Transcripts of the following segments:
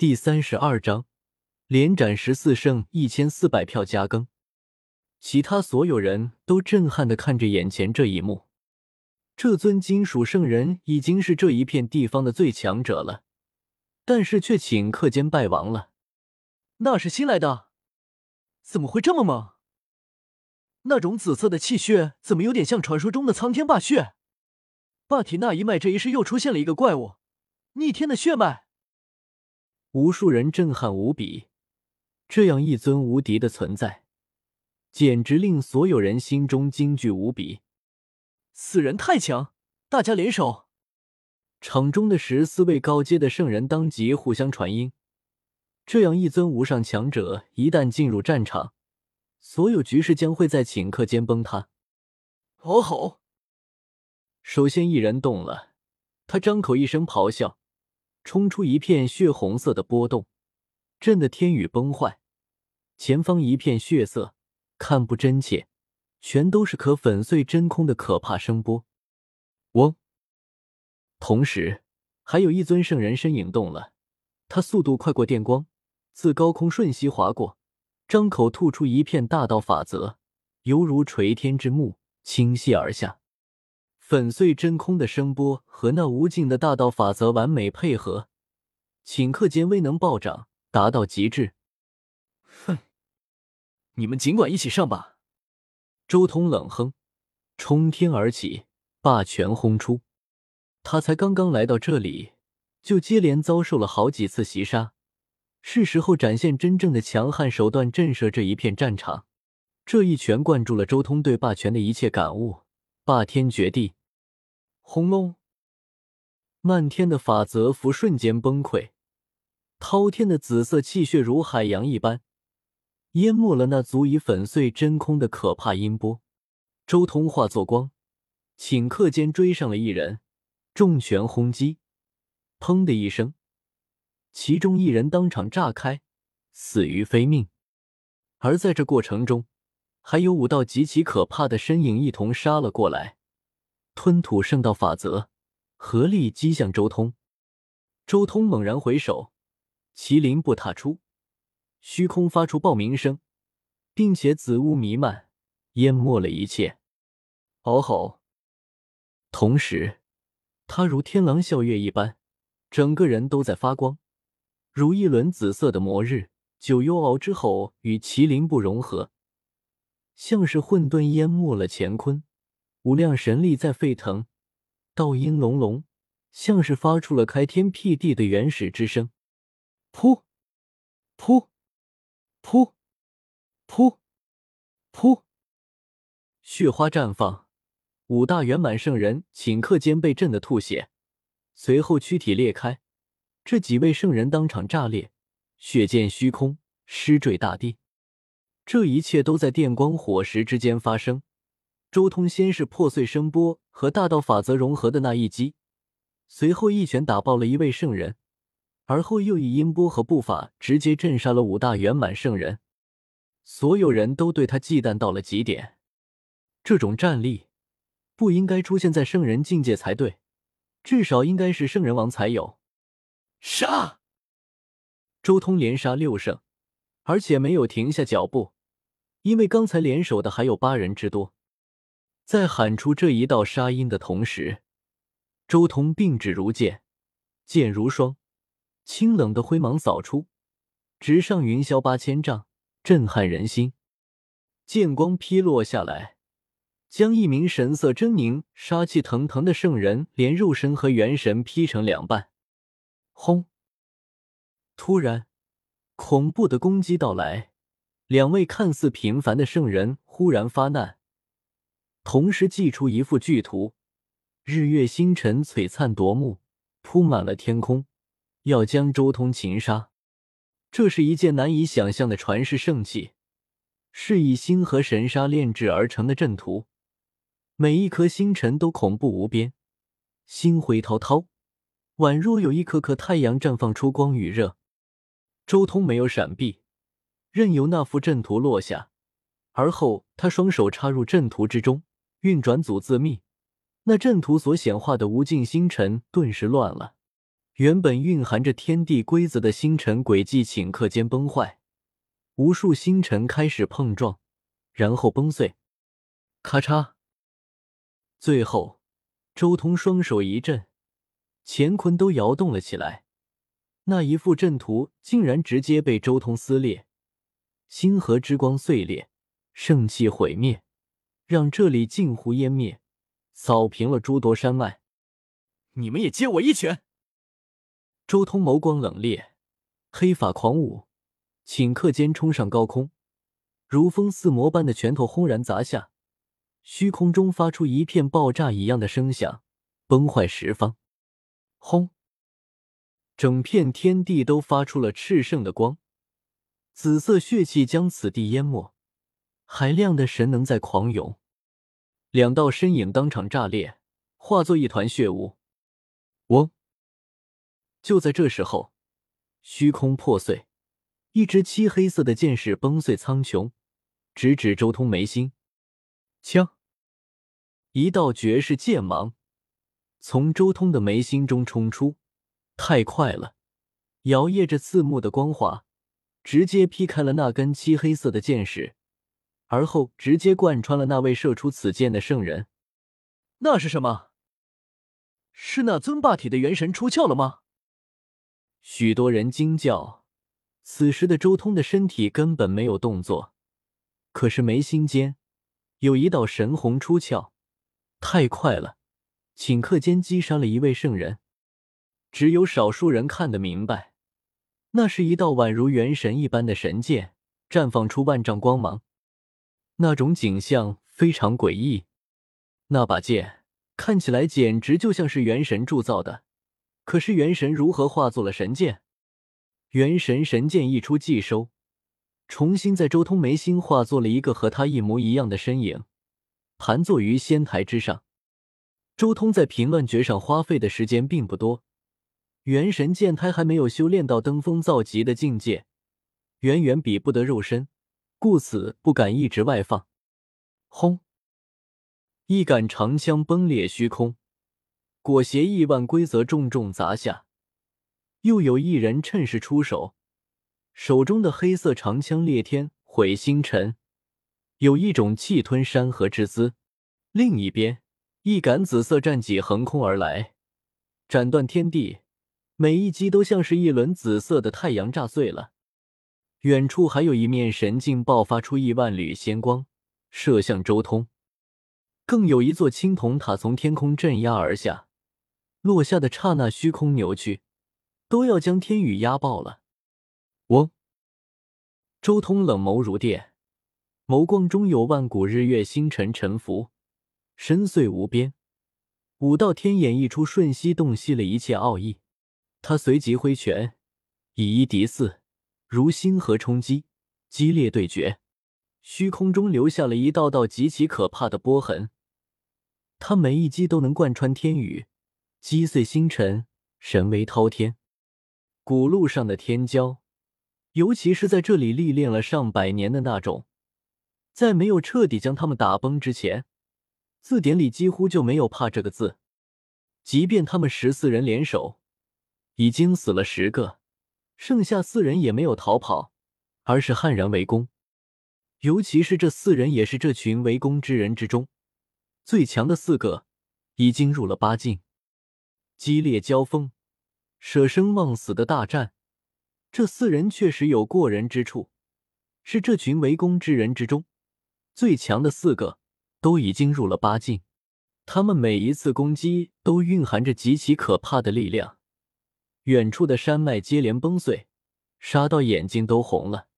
第三十二章，连斩十四胜一千四百票加更。其他所有人都震撼的看着眼前这一幕。这尊金属圣人已经是这一片地方的最强者了，但是却顷刻间败亡了。那是新来的，怎么会这么猛？那种紫色的气血怎么有点像传说中的苍天霸血？霸体那一脉这一世又出现了一个怪物，逆天的血脉。无数人震撼无比，这样一尊无敌的存在，简直令所有人心中惊惧无比。此人太强，大家联手！场中的十四位高阶的圣人当即互相传音。这样一尊无上强者一旦进入战场，所有局势将会在顷刻间崩塌。哦吼！首先一人动了，他张口一声咆哮。冲出一片血红色的波动，震得天宇崩坏，前方一片血色，看不真切，全都是可粉碎真空的可怕声波。嗡！同时，还有一尊圣人身影动了，他速度快过电光，自高空瞬息划过，张口吐出一片大道法则，犹如垂天之幕倾泻而下。粉碎真空的声波和那无尽的大道法则完美配合，顷刻间威能暴涨，达到极致。哼，你们尽管一起上吧！周通冷哼，冲天而起，霸权轰出。他才刚刚来到这里，就接连遭受了好几次袭杀，是时候展现真正的强悍手段，震慑这一片战场。这一拳灌注了周通对霸权的一切感悟，霸天绝地。轰隆！漫天的法则符瞬间崩溃，滔天的紫色气血如海洋一般，淹没了那足以粉碎真空的可怕音波。周通化作光，顷刻间追上了一人，重拳轰击，砰的一声，其中一人当场炸开，死于非命。而在这过程中，还有五道极其可怕的身影一同杀了过来。吞吐圣道法则，合力击向周通。周通猛然回首，麒麟步踏出，虚空发出爆鸣声，并且紫雾弥漫，淹没了一切。嗷吼！同时，他如天狼啸月一般，整个人都在发光，如一轮紫色的魔日。九幽鳌之吼与麒麟步融合，像是混沌淹没了乾坤。无量神力在沸腾，道音隆隆，像是发出了开天辟地的原始之声。噗，噗，噗，噗，噗，血花绽放，五大圆满圣人顷刻间被震得吐血，随后躯体裂开，这几位圣人当场炸裂，血溅虚空，尸坠大地。这一切都在电光火石之间发生。周通先是破碎声波和大道法则融合的那一击，随后一拳打爆了一位圣人，而后又以音波和步法直接震杀了五大圆满圣人。所有人都对他忌惮到了极点，这种战力不应该出现在圣人境界才对，至少应该是圣人王才有。杀！周通连杀六圣，而且没有停下脚步，因为刚才联手的还有八人之多。在喊出这一道杀音的同时，周通并指如剑，剑如霜，清冷的灰芒扫出，直上云霄八千丈，震撼人心。剑光劈落下来，将一名神色狰狞、杀气腾腾的圣人连肉身和元神劈成两半。轰！突然，恐怖的攻击到来，两位看似平凡的圣人忽然发难。同时祭出一幅巨图，日月星辰璀璨夺目，铺满了天空，要将周通擒杀。这是一件难以想象的传世圣器，是以星河神沙炼制而成的阵图，每一颗星辰都恐怖无边，星辉滔滔，宛若有一颗颗太阳绽放出光与热。周通没有闪避，任由那幅阵图落下，而后他双手插入阵图之中。运转组自秘，那阵图所显化的无尽星辰顿时乱了。原本蕴含着天地规则的星辰轨迹顷刻间崩坏，无数星辰开始碰撞，然后崩碎。咔嚓！最后，周通双手一震，乾坤都摇动了起来。那一幅阵图竟然直接被周通撕裂，星河之光碎裂，圣气毁灭，让这里近乎湮灭，扫平了诸多山脉。你们也接我一拳！周通眸光冷冽，黑发狂舞，顷刻间冲上高空，如风似魔般的拳头轰然砸下，虚空中发出一片爆炸一样的声响，崩坏十方。轰！整片天地都发出了炽盛的光，紫色血气将此地淹没，海量的神能在狂涌。两道身影当场炸裂，化作一团血雾。嗡！就在这时候，虚空破碎，一只漆黑色的剑矢崩碎苍穹，直指周通眉心。枪！一道绝世剑芒从周通的眉心中冲出，太快了，摇曳着刺目的光华，直接劈开了那根漆黑色的剑矢，而后直接贯穿了那位射出此剑的圣人。那是什么？是那尊霸体的元神出窍了吗？许多人惊叫，此时的周通的身体根本没有动作，可是眉心间有一道神虹出窍，太快了，顷刻间击杀了一位圣人。只有少数人看得明白，那是一道宛如元神一般的神剑，绽放出万丈光芒。那种景象非常诡异，那把剑看起来简直就像是元神铸造的。可是元神如何化作了神剑？元神神剑一出即收，重新在周通眉心化作了一个和他一模一样的身影，盘坐于仙台之上。周通在平乱诀上花费的时间并不多，元神剑胎还没有修炼到登峰造极的境界，远远比不得肉身，故此不敢一直外放。轰！一杆长枪崩裂虚空。裹挟亿万规则重重砸下，又有一人趁势出手，手中的黑色长枪裂天毁星辰，有一种气吞山河之姿。另一边，一杆紫色战戟横空而来，斩断天地，每一击都像是一轮紫色的太阳炸碎了。远处还有一面神镜爆发出亿万缕仙光，射向周通，更有一座青铜塔从天空镇压而下。落下的刹那，虚空扭曲，都要将天宇压爆了。嗡！周通冷眸如电，眸光中有万古日月星辰沉浮，深邃无边。五道天眼一出，瞬息洞悉了一切奥义。他随即挥拳，以一敌四，如星河冲击，激烈对决。虚空中留下了一道道极其可怕的波痕。他每一击都能贯穿天宇。击碎星辰，神威滔天。古路上的天骄，尤其是在这里历练了上百年的那种，在没有彻底将他们打崩之前，字典里几乎就没有“怕”这个字。即便他们十四人联手，已经死了十个，剩下四人也没有逃跑，而是悍然围攻。尤其是这四人，也是这群围攻之人之中最强的四个，已经入了八境。激烈交锋，舍生忘死的大战，这四人确实有过人之处，是这群围攻之人之中最强的四个，都已经入了八境。他们每一次攻击都蕴含着极其可怕的力量，远处的山脉接连崩碎，杀到眼睛都红了。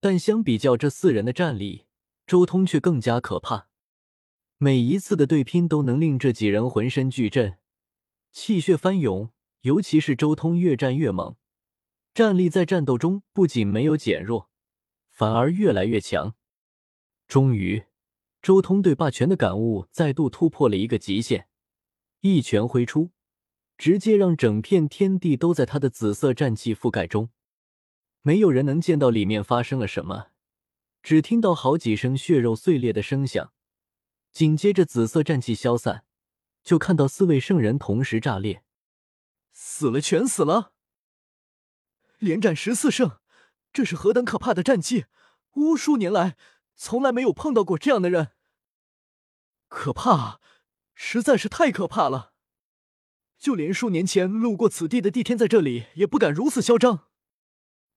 但相比较这四人的战力，周通却更加可怕。每一次的对拼都能令这几人浑身巨震。气血翻涌，尤其是周通越战越猛，战力在战斗中不仅没有减弱，反而越来越强。终于，周通对霸权的感悟再度突破了一个极限，一拳挥出，直接让整片天地都在他的紫色战气覆盖中，没有人能见到里面发生了什么，只听到好几声血肉碎裂的声响，紧接着紫色战气消散。就看到四位圣人同时炸裂，死了全死了！连战十四胜，这是何等可怕的战绩！无数年来，从来没有碰到过这样的人。可怕，实在是太可怕了！就连数年前路过此地的帝天在这里也不敢如此嚣张。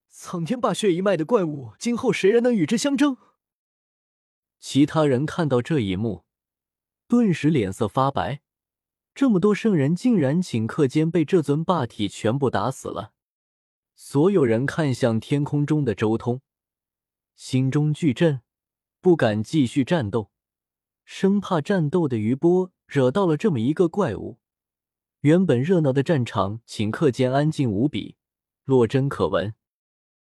苍天霸血一脉的怪物，今后谁人能与之相争？其他人看到这一幕，顿时脸色发白。这么多圣人，竟然顷刻间被这尊霸体全部打死了。所有人看向天空中的周通，心中巨震，不敢继续战斗，生怕战斗的余波惹到了这么一个怪物。原本热闹的战场顷刻间安静无比，落针可闻。